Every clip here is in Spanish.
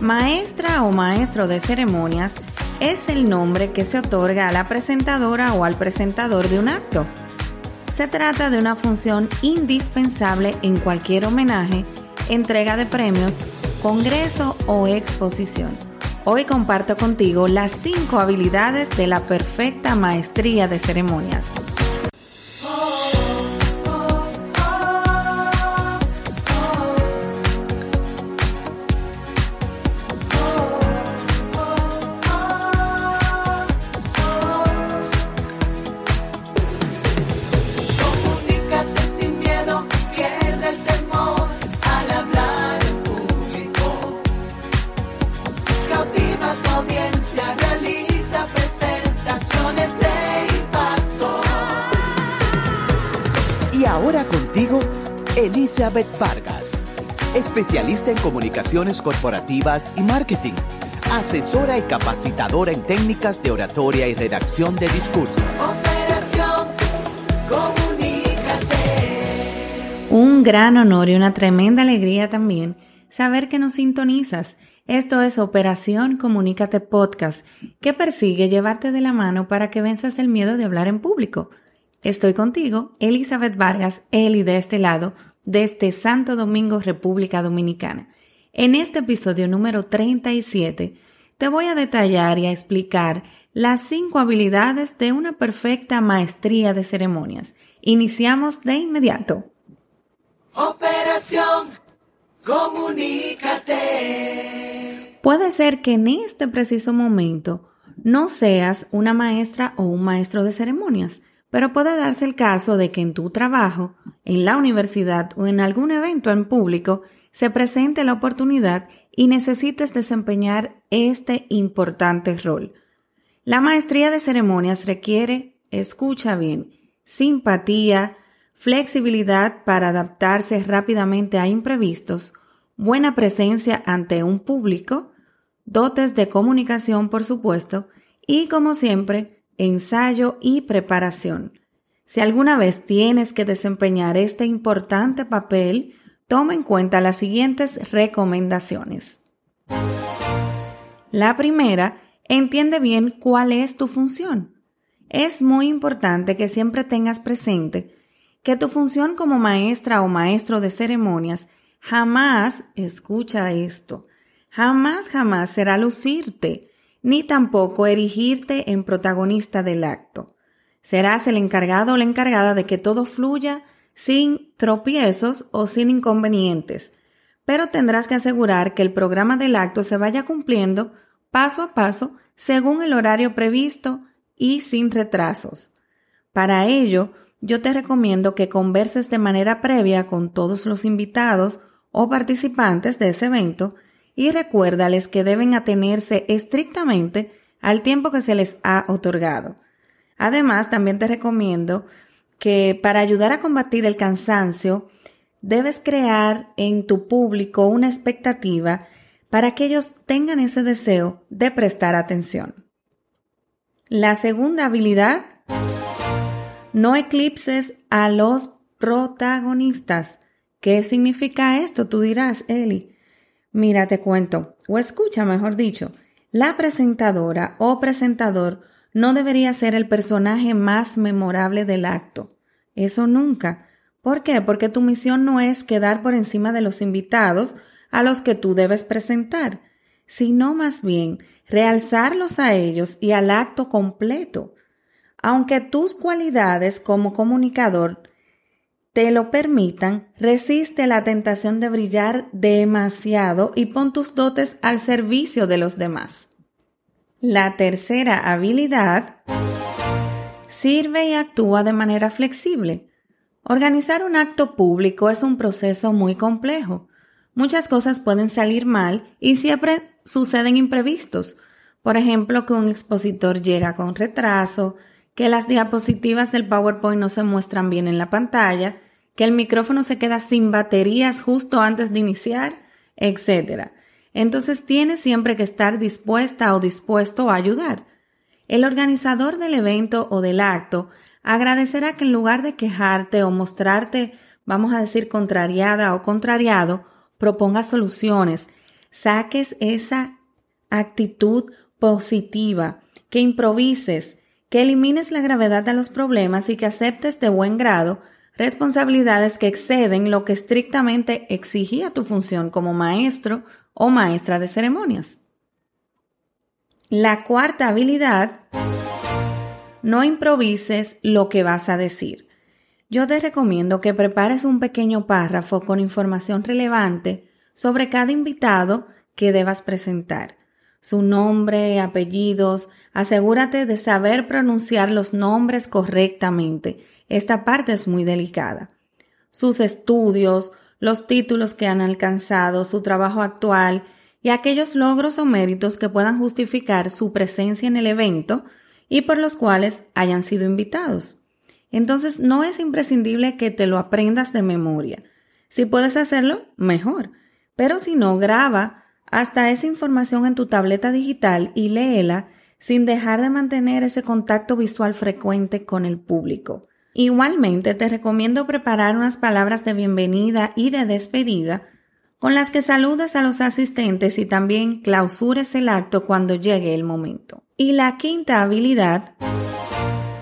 Maestra o maestro de ceremonias es el nombre que se otorga a la presentadora o al presentador de un acto. Se trata de una función indispensable en cualquier homenaje, entrega de premios, congreso o exposición. Hoy comparto contigo las 5 habilidades de la perfecta maestría de ceremonias. Elizabeth Vargas, especialista en comunicaciones corporativas y marketing, asesora y capacitadora en técnicas de oratoria y redacción de discurso. Operación Comunícate. Un gran honor y una tremenda alegría también saber que nos sintonizas. Esto es Operación Comunícate Podcast, que persigue llevarte de la mano para que venzas el miedo de hablar en público. Estoy contigo, Elizabeth Vargas, Eli de este lado, desde Santo Domingo, República Dominicana. En este episodio número 37 te voy a detallar y a explicar las cinco habilidades de una perfecta maestría de ceremonias. Iniciamos de inmediato. Operación Comunícate. Puede ser que en este preciso momento no seas una maestra o un maestro de ceremonias, pero puede darse el caso de que en tu trabajo, en la universidad o en algún evento en público se presente la oportunidad y necesites desempeñar este importante rol. La maestría de ceremonias requiere, escucha bien, simpatía, flexibilidad para adaptarse rápidamente a imprevistos, buena presencia ante un público, dotes de comunicación, por supuesto, y como siempre, ensayo y preparación. Si alguna vez tienes que desempeñar este importante papel, toma en cuenta las siguientes recomendaciones. La primera, entiende bien cuál es tu función. Es muy importante que siempre tengas presente que tu función como maestra o maestro de ceremonias jamás, escucha esto, jamás, jamás será lucirte, ni tampoco erigirte en protagonista del acto. Serás el encargado o la encargada de que todo fluya sin tropiezos o sin inconvenientes, pero tendrás que asegurar que el programa del acto se vaya cumpliendo paso a paso según el horario previsto y sin retrasos. Para ello, yo te recomiendo que converses de manera previa con todos los invitados o participantes de ese evento y recuérdales que deben atenerse estrictamente al tiempo que se les ha otorgado. Además, también te recomiendo que para ayudar a combatir el cansancio, debes crear en tu público una expectativa para que ellos tengan ese deseo de prestar atención. La segunda habilidad, no eclipses a los protagonistas. ¿Qué significa esto? Tú dirás, Eli. Mira, te cuento, o escucha, mejor dicho, la presentadora o presentador no debería ser el personaje más memorable del acto. Eso nunca. ¿Por qué? Porque tu misión no es quedar por encima de los invitados a los que tú debes presentar, sino más bien realzarlos a ellos y al acto completo. Aunque tus cualidades como comunicador te lo permitan, resiste la tentación de brillar demasiado y pon tus dotes al servicio de los demás. La tercera habilidad sirve y actúa de manera flexible. Organizar un acto público es un proceso muy complejo. Muchas cosas pueden salir mal y siempre suceden imprevistos. Por ejemplo, que un expositor llega con retraso, que las diapositivas del PowerPoint no se muestran bien en la pantalla, que el micrófono se queda sin baterías justo antes de iniciar, etc. Entonces tienes siempre que estar dispuesta o dispuesto a ayudar. El organizador del evento o del acto agradecerá que en lugar de quejarte o mostrarte, vamos a decir, contrariada o contrariado, proponga soluciones, saques esa actitud positiva, que improvises, que elimines la gravedad de los problemas y que aceptes de buen grado responsabilidades que exceden lo que estrictamente exigía tu función como maestro o maestra de ceremonias. La cuarta habilidad, no improvises lo que vas a decir. Yo te recomiendo que prepares un pequeño párrafo con información relevante sobre cada invitado que debas presentar. Su nombre, apellidos, asegúrate de saber pronunciar los nombres correctamente. Esta parte es muy delicada. Sus estudios, los títulos que han alcanzado, su trabajo actual y aquellos logros o méritos que puedan justificar su presencia en el evento y por los cuales hayan sido invitados. Entonces no es imprescindible que te lo aprendas de memoria. Si puedes hacerlo, mejor. Pero si no, graba hasta esa información en tu tableta digital y léela sin dejar de mantener ese contacto visual frecuente con el público. Igualmente te recomiendo preparar unas palabras de bienvenida y de despedida con las que saludes a los asistentes y también clausures el acto cuando llegue el momento. Y la quinta habilidad,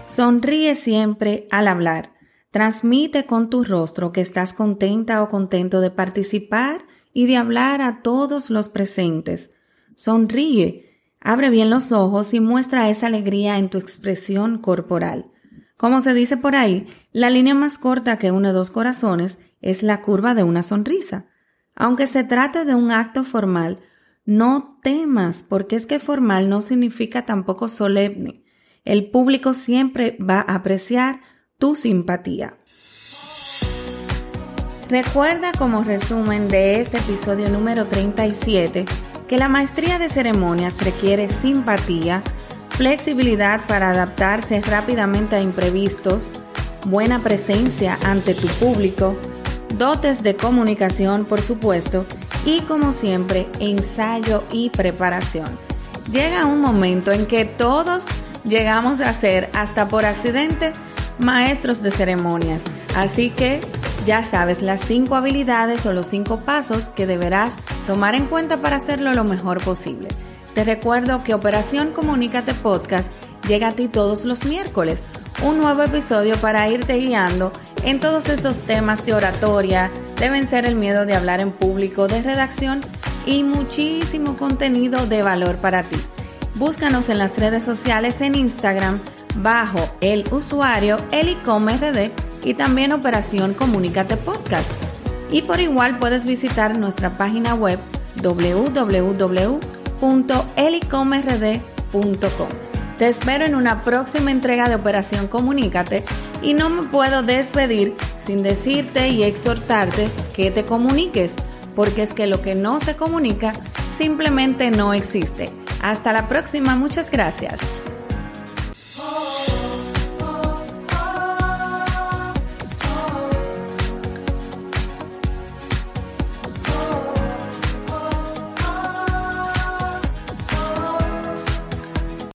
sonríe siempre al hablar. Transmite con tu rostro que estás contenta o contento de participar y de hablar a todos los presentes. Sonríe, abre bien los ojos y muestra esa alegría en tu expresión corporal. Como se dice por ahí, la línea más corta que une dos corazones es la curva de una sonrisa. Aunque se trate de un acto formal, no temas, porque es que formal no significa tampoco solemne. El público siempre va a apreciar tu simpatía. Recuerda como resumen de este episodio número 37 que la maestría de ceremonias requiere simpatía, flexibilidad para adaptarse rápidamente a imprevistos, buena presencia ante tu público, dotes de comunicación por supuesto y como siempre ensayo y preparación. Llega un momento en que todos llegamos a ser hasta por accidente maestros de ceremonias, así que ya sabes las cinco habilidades o los cinco pasos que deberás tomar en cuenta para hacerlo lo mejor posible. Te recuerdo que Operación Comunícate Podcast llega a ti todos los miércoles, un nuevo episodio para irte guiando en todos estos temas de oratoria, de vencer el miedo de hablar en público, de redacción y muchísimo contenido de valor para ti. Búscanos en las redes sociales en Instagram bajo el usuario elicomrd y también Operación Comunícate Podcast. Y por igual puedes visitar nuestra página web www.elicomrd.com. Te espero en una próxima entrega de Operación Comunícate y no me puedo despedir sin decirte y exhortarte que te comuniques, porque es que lo que no se comunica simplemente no existe. Hasta la próxima, muchas gracias.